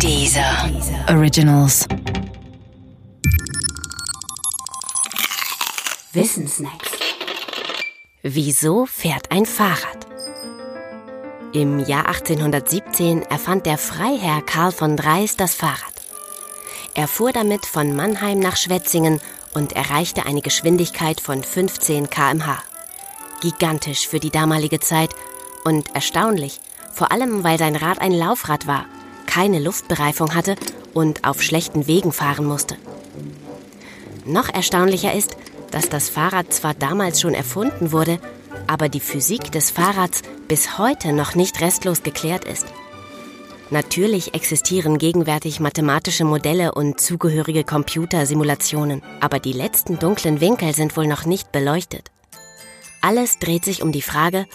Dieser Originals. Wissensnacks. Wieso fährt ein Fahrrad? Im Jahr 1817 erfand der Freiherr Karl von Dreis das Fahrrad. Er fuhr damit von Mannheim nach Schwetzingen und erreichte eine Geschwindigkeit von 15 km/h. Gigantisch für die damalige Zeit und erstaunlich, vor allem weil sein Rad ein Laufrad war, keine Luftbereifung hatte und auf schlechten Wegen fahren musste. Noch erstaunlicher ist, dass das Fahrrad zwar damals schon erfunden wurde, aber die Physik des Fahrrads bis heute noch nicht restlos geklärt ist. Natürlich existieren gegenwärtig mathematische Modelle und zugehörige Computersimulationen, aber die letzten dunklen Winkel sind wohl noch nicht beleuchtet. Alles dreht sich um die Frage,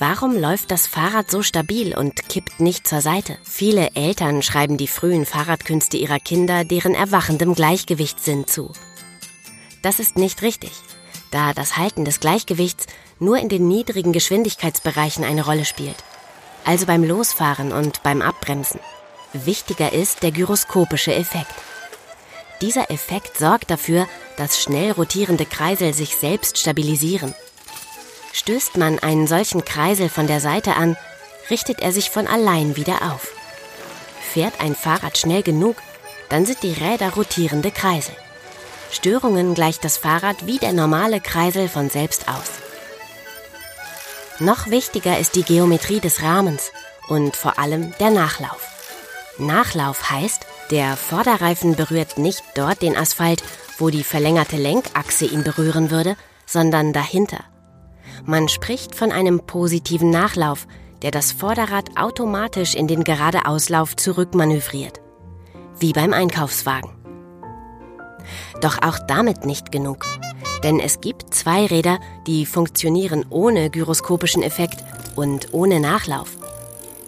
warum läuft das Fahrrad so stabil und kippt nicht zur Seite? Viele Eltern schreiben die frühen Fahrradkünste ihrer Kinder deren erwachendem Gleichgewichtssinn zu. Das ist nicht richtig, da das Halten des Gleichgewichts nur in den niedrigen Geschwindigkeitsbereichen eine Rolle spielt also beim Losfahren und beim Abbremsen. Wichtiger ist der gyroskopische Effekt. Dieser Effekt sorgt dafür, dass schnell rotierende Kreisel sich selbst stabilisieren. Stößt man einen solchen Kreisel von der Seite an, richtet er sich von allein wieder auf. Fährt ein Fahrrad schnell genug, dann sind die Räder rotierende Kreisel. Störungen gleicht das Fahrrad wie der normale Kreisel von selbst aus. Noch wichtiger ist die Geometrie des Rahmens und vor allem der Nachlauf. Nachlauf heißt, der Vorderreifen berührt nicht dort den Asphalt, wo die verlängerte Lenkachse ihn berühren würde, sondern dahinter. Man spricht von einem positiven Nachlauf, der das Vorderrad automatisch in den Geradeauslauf zurückmanövriert. Wie beim Einkaufswagen. Doch auch damit nicht genug. Denn es gibt zwei Räder, die funktionieren ohne gyroskopischen Effekt und ohne Nachlauf.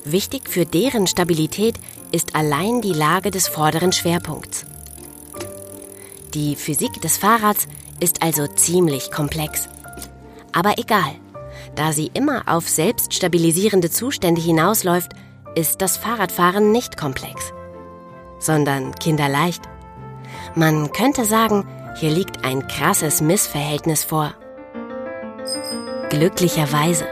Wichtig für deren Stabilität ist allein die Lage des vorderen Schwerpunkts. Die Physik des Fahrrads ist also ziemlich komplex. Aber egal, da sie immer auf selbststabilisierende Zustände hinausläuft, ist das Fahrradfahren nicht komplex, sondern kinderleicht. Man könnte sagen, hier liegt ein krasses Missverhältnis vor. Glücklicherweise